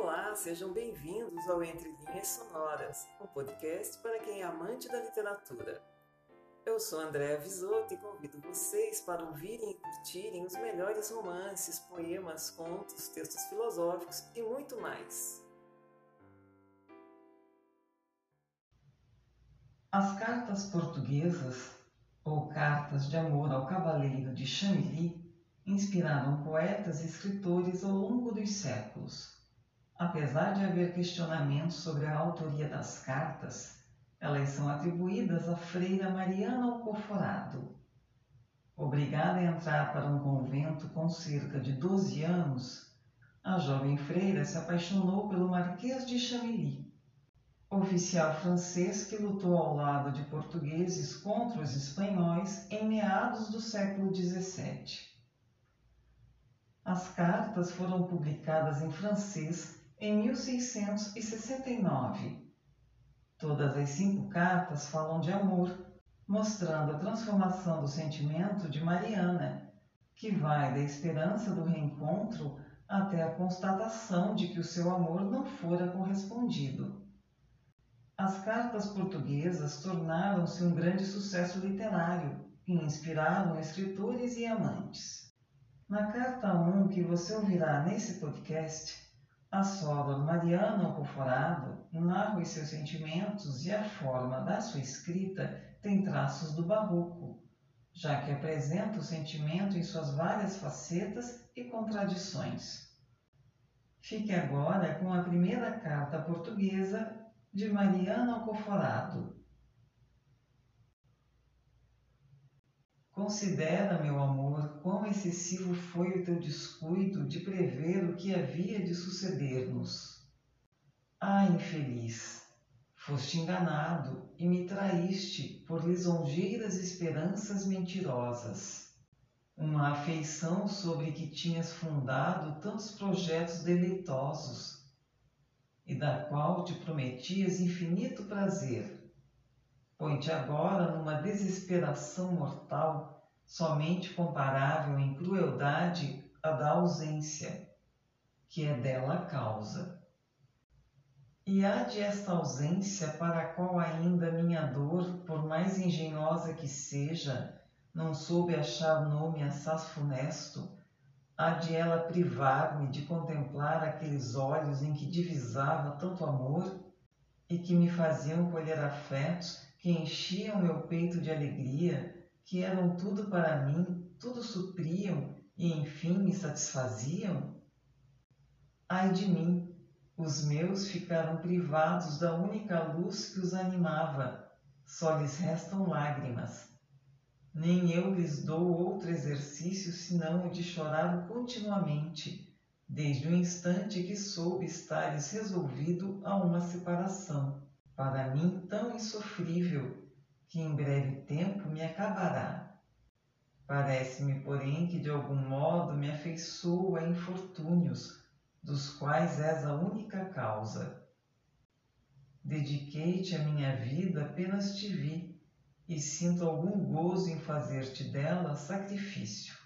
Olá, sejam bem-vindos ao Entre Linhas Sonoras, um podcast para quem é amante da literatura. Eu sou Andréa Visoto e convido vocês para ouvirem e curtirem os melhores romances, poemas, contos, textos filosóficos e muito mais. As cartas portuguesas, ou cartas de amor ao cavaleiro de Chamilly, inspiraram poetas e escritores ao longo dos séculos. Apesar de haver questionamentos sobre a autoria das cartas, elas são atribuídas à freira Mariana Alcoforado. Obrigada a entrar para um convento com cerca de 12 anos, a jovem freira se apaixonou pelo Marquês de Chamilly, oficial francês que lutou ao lado de portugueses contra os espanhóis em meados do século XVII. As cartas foram publicadas em francês em 1669. Todas as cinco cartas falam de amor, mostrando a transformação do sentimento de Mariana, que vai da esperança do reencontro até a constatação de que o seu amor não fora correspondido. As cartas portuguesas tornaram-se um grande sucesso literário e inspiraram escritores e amantes. Na carta 1 que você ouvirá nesse podcast, a sogra Mariana Alcoforado narra os seus sentimentos e a forma da sua escrita tem traços do barroco, já que apresenta o sentimento em suas várias facetas e contradições. Fique agora com a primeira carta portuguesa de Mariana Alcoforado. Considera, meu amor, quão excessivo foi o teu descuido de prever o que havia de suceder-nos. Ah, infeliz! Foste enganado e me traíste por lisonjeiras esperanças mentirosas. Uma afeição sobre que tinhas fundado tantos projetos deleitosos e da qual te prometias infinito prazer põe-te agora numa desesperação mortal, somente comparável em crueldade à da ausência, que é dela a causa. E há de esta ausência para a qual ainda minha dor, por mais engenhosa que seja, não soube achar nome assaz funesto, há de ela privar-me de contemplar aqueles olhos em que divisava tanto amor e que me faziam colher afetos que enchiam meu peito de alegria, que eram tudo para mim, tudo supriam e enfim me satisfaziam? Ai de mim, os meus ficaram privados da única luz que os animava, só lhes restam lágrimas. Nem eu lhes dou outro exercício senão o de chorar continuamente, desde o instante que soube estares resolvido a uma separação para mim tão insofrível que em breve tempo me acabará. Parece-me, porém, que de algum modo me afeiçoo a infortúnios, dos quais és a única causa. Dediquei-te a minha vida apenas te vi, e sinto algum gozo em fazer-te dela sacrifício.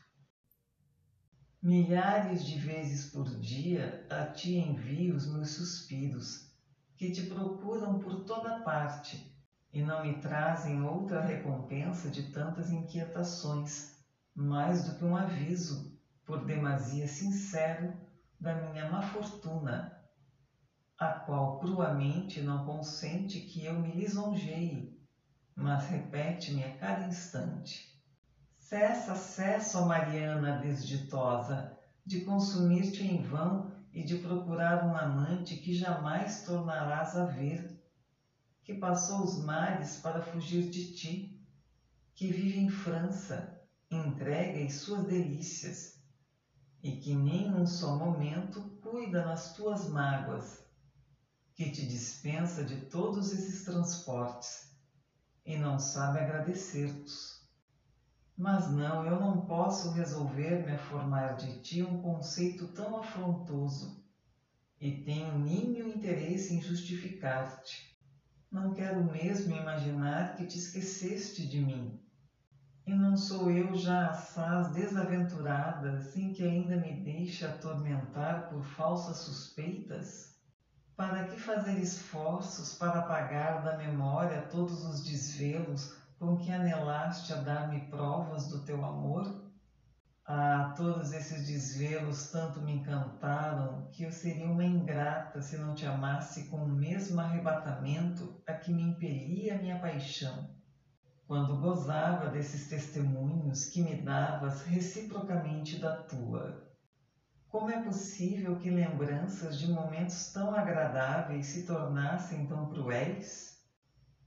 Milhares de vezes por dia a ti envio os meus suspiros, que te procuram por toda parte e não me trazem outra recompensa de tantas inquietações, mais do que um aviso, por demasia sincero, da minha má fortuna, a qual cruamente não consente que eu me lisonjeie, mas repete-me a cada instante. Cessa, cessa, ó Mariana desditosa, de consumir-te em vão e de procurar um amante que jamais tornarás a ver, que passou os mares para fugir de ti, que vive em França, entregue às suas delícias, e que nem um só momento cuida nas tuas mágoas, que te dispensa de todos esses transportes e não sabe agradecer-te. Mas não, eu não posso resolver-me a formar de ti um conceito tão afrontoso e tenho nenhum interesse em justificar-te. Não quero mesmo imaginar que te esqueceste de mim. E não sou eu já assaz desaventurada, sem que ainda me deixe atormentar por falsas suspeitas? Para que fazer esforços para apagar da memória todos os desvelos com que anelaste a dar-me provas do teu amor? Ah, todos esses desvelos tanto me encantaram que eu seria uma ingrata se não te amasse com o mesmo arrebatamento a que me impelia a minha paixão. Quando gozava desses testemunhos que me davas reciprocamente da tua. Como é possível que lembranças de momentos tão agradáveis se tornassem tão cruéis?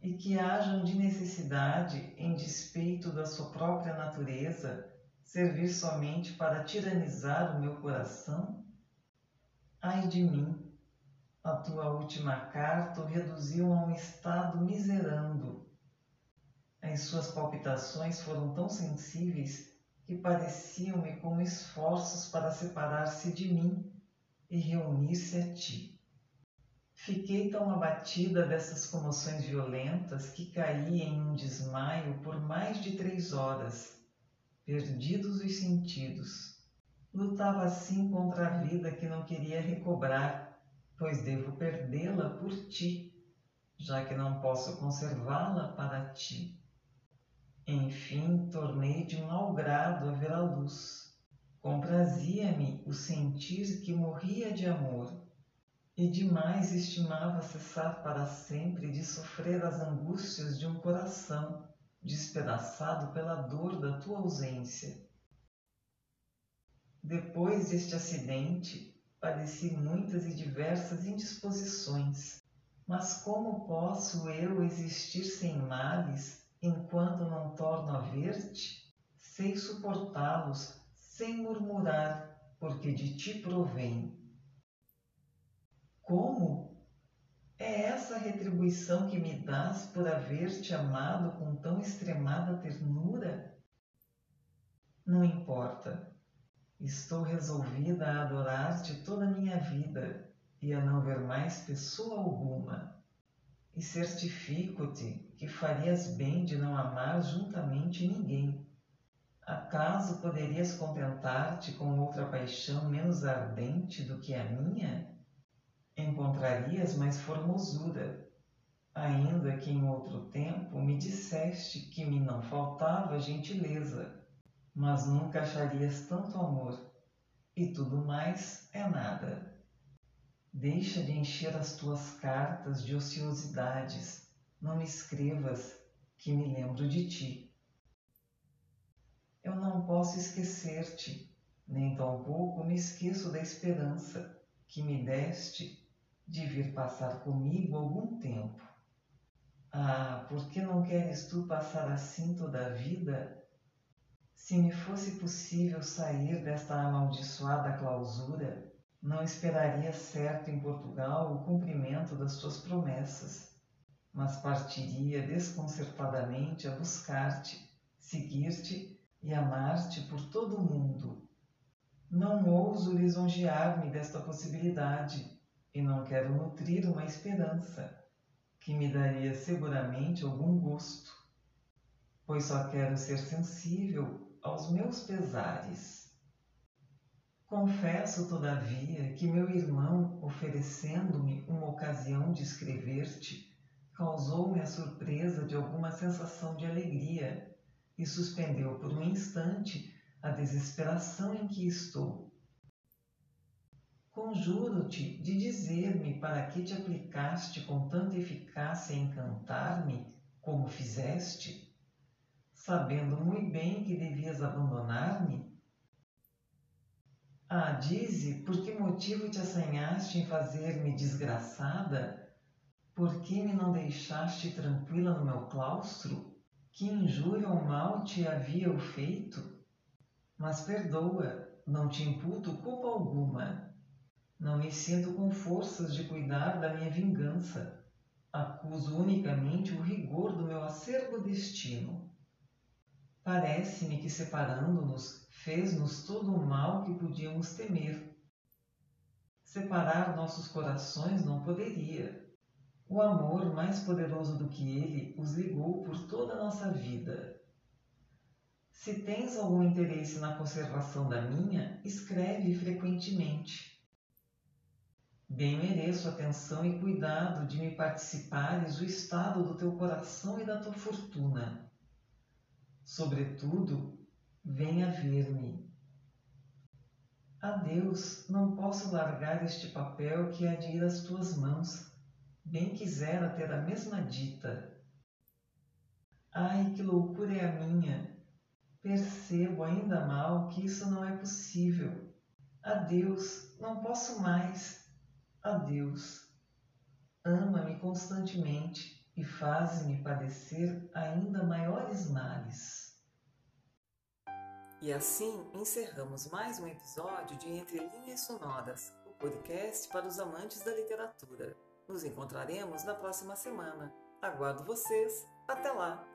E que hajam de necessidade, em despeito da sua própria natureza, servir somente para tiranizar o meu coração? Ai de mim! A tua última carta o reduziu a um estado miserando. As suas palpitações foram tão sensíveis que pareciam-me como esforços para separar-se de mim e reunir-se a ti. Fiquei tão abatida dessas comoções violentas que caí em um desmaio por mais de três horas perdidos os sentidos. Lutava assim contra a vida que não queria recobrar, pois devo perdê-la por ti, já que não posso conservá-la para ti. Enfim, tornei de mau grado a ver a luz. Comprazia-me o sentir que morria de amor, e demais estimava cessar para sempre de sofrer as angústias de um coração despedaçado pela dor da tua ausência. Depois deste acidente, padeci muitas e diversas indisposições. Mas como posso eu existir sem males enquanto não torno a ver-te? Sei suportá-los sem murmurar, porque de ti provém. Como é essa retribuição que me dás por haver-te amado com tão extremada ternura? Não importa. Estou resolvida a adorar-te toda a minha vida e a não ver mais pessoa alguma. E certifico-te que farias bem de não amar juntamente ninguém. Acaso poderias contentar-te com outra paixão menos ardente do que a minha? Encontrarias mais formosura, ainda que em outro tempo me disseste que me não faltava gentileza, mas nunca acharias tanto amor, e tudo mais é nada. Deixa de encher as tuas cartas de ociosidades, não me escrevas, que me lembro de ti. Eu não posso esquecer-te, nem tampouco me esqueço da esperança que me deste de vir passar comigo algum tempo. Ah, por que não queres tu passar assim toda a vida? Se me fosse possível sair desta amaldiçoada clausura, não esperaria certo em Portugal o cumprimento das tuas promessas, mas partiria desconcertadamente a buscar-te, seguir-te e amar-te por todo o mundo. Não ouso lisonjear-me desta possibilidade e não quero nutrir uma esperança que me daria seguramente algum gosto, pois só quero ser sensível aos meus pesares. Confesso, todavia, que meu irmão, oferecendo-me uma ocasião de escrever-te, causou-me a surpresa de alguma sensação de alegria e suspendeu por um instante a desesperação em que estou Conjuro-te de dizer-me para que te aplicaste com tanta eficácia em encantar-me, como fizeste, sabendo muito bem que devias abandonar-me? Ah, dize, por que motivo te assanhaste em fazer-me desgraçada? Por que me não deixaste tranquila no meu claustro? Que injúria ou mal te havia eu feito? Mas perdoa, não te imputo culpa alguma não me sinto com forças de cuidar da minha vingança. Acuso unicamente o rigor do meu acerbo destino. Parece-me que separando-nos fez-nos todo o mal que podíamos temer. Separar nossos corações não poderia. O amor, mais poderoso do que ele, os ligou por toda a nossa vida. Se tens algum interesse na conservação da minha, escreve frequentemente. Bem mereço atenção e cuidado de me participares o estado do teu coração e da tua fortuna. Sobretudo, venha ver-me. Adeus, não posso largar este papel que há de ir às tuas mãos. Bem quisera ter a mesma dita. Ai, que loucura é a minha! Percebo ainda mal que isso não é possível. Adeus, não posso mais. Adeus. Ama-me constantemente e faz-me padecer ainda maiores males. E assim encerramos mais um episódio de Entre Linhas Sonoras, o podcast para os amantes da literatura. Nos encontraremos na próxima semana. Aguardo vocês. Até lá!